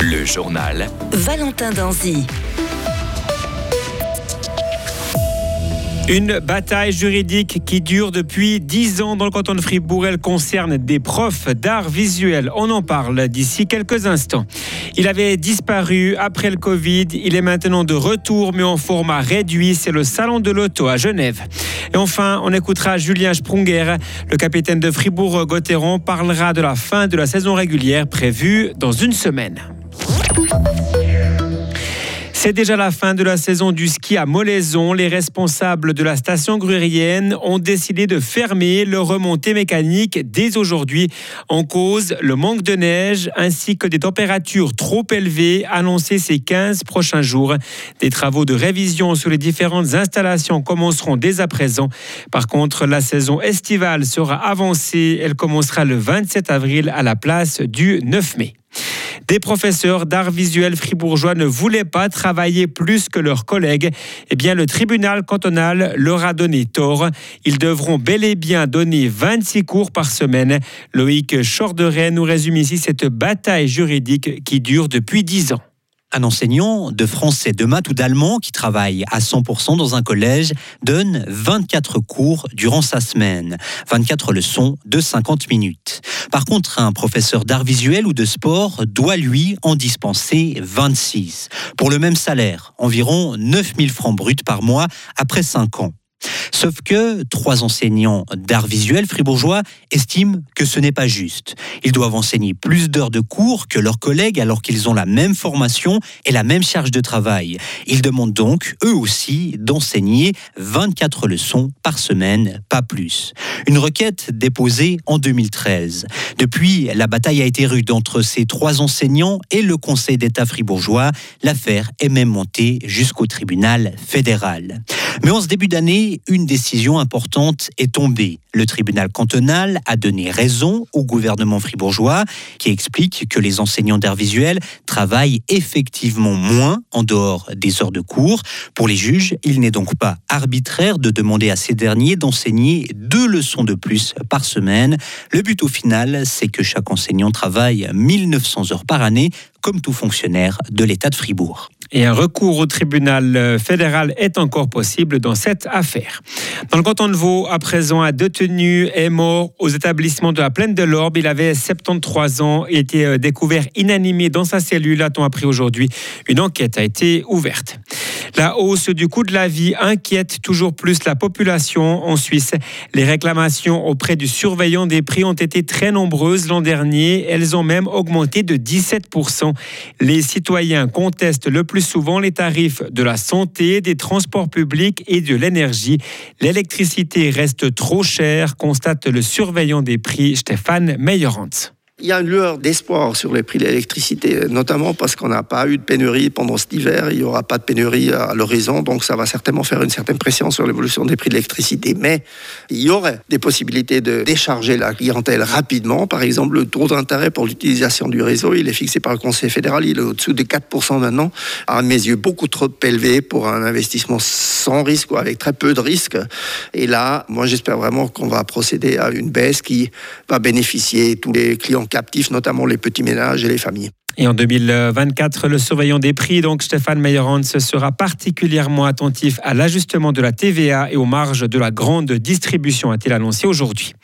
Le journal Valentin Danzy. Une bataille juridique qui dure depuis 10 ans dans le canton de Fribourg. Elle concerne des profs d'art visuel. On en parle d'ici quelques instants. Il avait disparu après le Covid. Il est maintenant de retour, mais en format réduit. C'est le Salon de l'Auto à Genève. Et enfin, on écoutera Julien Sprunger. Le capitaine de Fribourg-Gotteron parlera de la fin de la saison régulière prévue dans une semaine. C'est déjà la fin de la saison du ski à Molaison. Les responsables de la station grurienne ont décidé de fermer leur remontée mécanique dès aujourd'hui en cause le manque de neige ainsi que des températures trop élevées annoncées ces 15 prochains jours. Des travaux de révision sur les différentes installations commenceront dès à présent. Par contre, la saison estivale sera avancée. Elle commencera le 27 avril à la place du 9 mai. Des professeurs d'art visuel fribourgeois ne voulaient pas travailler plus que leurs collègues. Eh bien, le tribunal cantonal leur a donné tort. Ils devront bel et bien donner 26 cours par semaine. Loïc Chorderet nous résume ici cette bataille juridique qui dure depuis 10 ans. Un enseignant de français, de maths ou d'allemand qui travaille à 100% dans un collège donne 24 cours durant sa semaine, 24 leçons de 50 minutes. Par contre, un professeur d'art visuel ou de sport doit lui en dispenser 26 pour le même salaire, environ 9000 francs bruts par mois après 5 ans. Sauf que trois enseignants d'art visuel fribourgeois estiment que ce n'est pas juste. Ils doivent enseigner plus d'heures de cours que leurs collègues alors qu'ils ont la même formation et la même charge de travail. Ils demandent donc, eux aussi, d'enseigner 24 leçons par semaine, pas plus. Une requête déposée en 2013. Depuis, la bataille a été rude entre ces trois enseignants et le Conseil d'État fribourgeois. L'affaire est même montée jusqu'au tribunal fédéral. Mais en ce début d'année, une décision importante est tombée. Le tribunal cantonal a donné raison au gouvernement fribourgeois qui explique que les enseignants d'art visuel travaillent effectivement moins en dehors des heures de cours. Pour les juges, il n'est donc pas arbitraire de demander à ces derniers d'enseigner deux leçons de plus par semaine. Le but au final, c'est que chaque enseignant travaille 1900 heures par année comme tout fonctionnaire de l'État de Fribourg. Et un recours au tribunal euh, fédéral est encore possible dans cette affaire. Dans le canton de Vaud, à présent, un détenu est mort aux établissements de la plaine de l'Orbe. Il avait 73 ans et était euh, découvert inanimé dans sa cellule, a-t-on appris aujourd'hui. Une enquête a été ouverte. La hausse du coût de la vie inquiète toujours plus la population en Suisse. Les réclamations auprès du surveillant des prix ont été très nombreuses l'an dernier. Elles ont même augmenté de 17%. Les citoyens contestent le plus souvent les tarifs de la santé, des transports publics et de l'énergie. L'électricité reste trop chère, constate le surveillant des prix Stéphane Meyerhans. Il y a une lueur d'espoir sur les prix de l'électricité, notamment parce qu'on n'a pas eu de pénurie pendant cet hiver. Il n'y aura pas de pénurie à l'horizon, donc ça va certainement faire une certaine pression sur l'évolution des prix de l'électricité. Mais il y aurait des possibilités de décharger la clientèle rapidement. Par exemple, le taux d'intérêt pour l'utilisation du réseau, il est fixé par le Conseil fédéral, il est au-dessous de 4% maintenant. À mes yeux, beaucoup trop élevé pour un investissement sans risque ou avec très peu de risque. Et là, moi, j'espère vraiment qu'on va procéder à une baisse qui va bénéficier tous les clients captifs, notamment les petits ménages et les familles. Et en 2024, le surveillant des prix, donc Stéphane Meyerhans, sera particulièrement attentif à l'ajustement de la TVA et aux marges de la grande distribution, a-t-il annoncé aujourd'hui.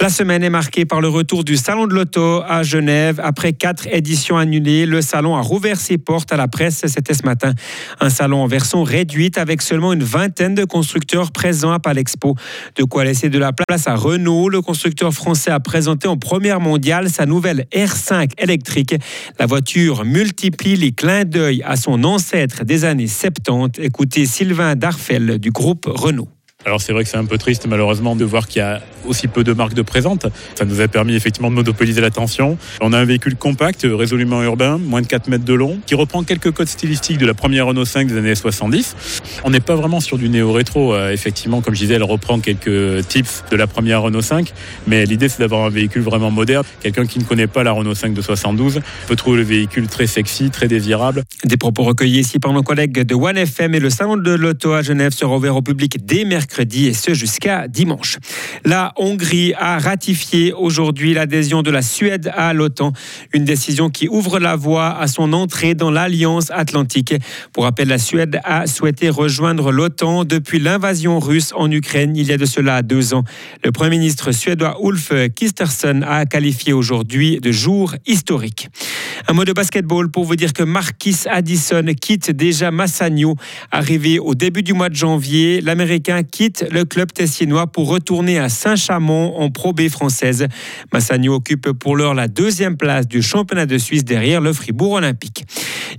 La semaine est marquée par le retour du Salon de l'Auto à Genève. Après quatre éditions annulées, le salon a rouvert ses portes à la presse. C'était ce matin un salon en version réduite avec seulement une vingtaine de constructeurs présents à Palexpo. De quoi laisser de la place à Renault. Le constructeur français a présenté en première mondiale sa nouvelle R5 électrique. Voiture multiplie les clins d'œil à son ancêtre des années 70. Écoutez Sylvain Darfel du groupe Renault. Alors c'est vrai que c'est un peu triste malheureusement de voir qu'il y a aussi peu de marques de présentes. Ça nous a permis effectivement de monopoliser l'attention. On a un véhicule compact, résolument urbain, moins de 4 mètres de long, qui reprend quelques codes stylistiques de la première Renault 5 des années 70. On n'est pas vraiment sur du néo-rétro. Euh, effectivement, comme je disais, elle reprend quelques tips de la première Renault 5, mais l'idée c'est d'avoir un véhicule vraiment moderne. Quelqu'un qui ne connaît pas la Renault 5 de 72 peut trouver le véhicule très sexy, très désirable. Des propos recueillis ici par nos collègues de One FM et le salon de l'auto à Genève sera ouvert au public dès mercredi et ce jusqu'à dimanche. La Hongrie a ratifié aujourd'hui l'adhésion de la Suède à l'OTAN, une décision qui ouvre la voie à son entrée dans l'Alliance atlantique. Pour rappel, la Suède a souhaité rejoindre l'OTAN depuis l'invasion russe en Ukraine il y a de cela deux ans. Le Premier ministre suédois Ulf Kristersson a qualifié aujourd'hui de jour historique. Un mot de basketball pour vous dire que Marquis Addison quitte déjà Massagno. Arrivé au début du mois de janvier, l'Américain le club tessinois pour retourner à Saint-Chamond en Pro B française. Massagno occupe pour l'heure la deuxième place du championnat de Suisse derrière le Fribourg Olympique.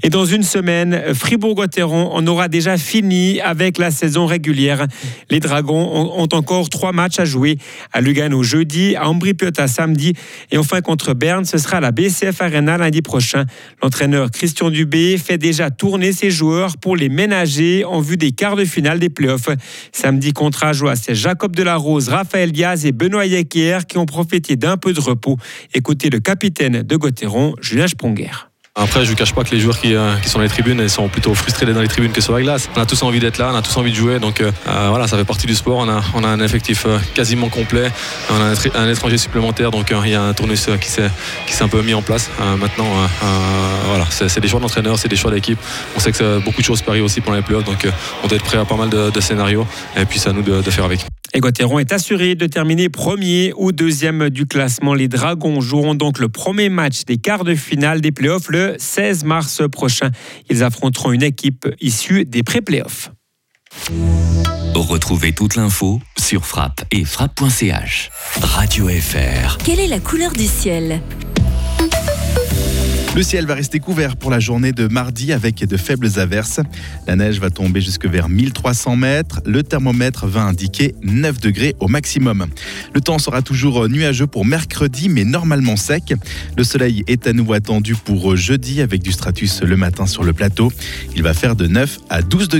Et dans une semaine, Fribourg-Gotteron en aura déjà fini avec la saison régulière. Les Dragons ont encore trois matchs à jouer. À Lugano jeudi, à Ambri-Piotta samedi et enfin contre Berne, ce sera la BCF Arena lundi prochain. L'entraîneur Christian Dubé fait déjà tourner ses joueurs pour les ménager en vue des quarts de finale des playoffs. Samedi contre Ajoie, c'est Jacob Delarose, Raphaël Diaz et Benoît Yekier qui ont profité d'un peu de repos. Écoutez le capitaine de Gotteron, Julien Spronger. Après, je ne cache pas que les joueurs qui, euh, sont dans les tribunes sont plutôt frustrés dans les tribunes que sur la glace. On a tous envie d'être là, on a tous envie de jouer. Donc euh, euh voilà, ça fait partie du sport. On a, un effectif quasiment complet. On a un, étranger supplémentaire. Donc il y a un tournus qui s'est un peu mis en place. maintenant, voilà, c'est des choix d'entraîneur, c'est des choix d'équipe. On sait que beaucoup de choses arriver aussi pendant les playoffs. Donc on doit être prêt à pas mal de, scénarios. Et puis c'est à nous de faire avec. Et Gauthieron est assuré de terminer premier ou deuxième du classement. Les Dragons joueront donc le premier match des quarts de finale des playoffs le 16 mars prochain. Ils affronteront une équipe issue des pré-playoffs. Retrouvez toute l'info sur frappe et frappe.ch. Radio FR. Quelle est la couleur du ciel? Le ciel va rester couvert pour la journée de mardi avec de faibles averses. La neige va tomber jusque vers 1300 mètres. Le thermomètre va indiquer 9 degrés au maximum. Le temps sera toujours nuageux pour mercredi, mais normalement sec. Le soleil est à nouveau attendu pour jeudi avec du stratus le matin sur le plateau. Il va faire de 9 à 12 degrés.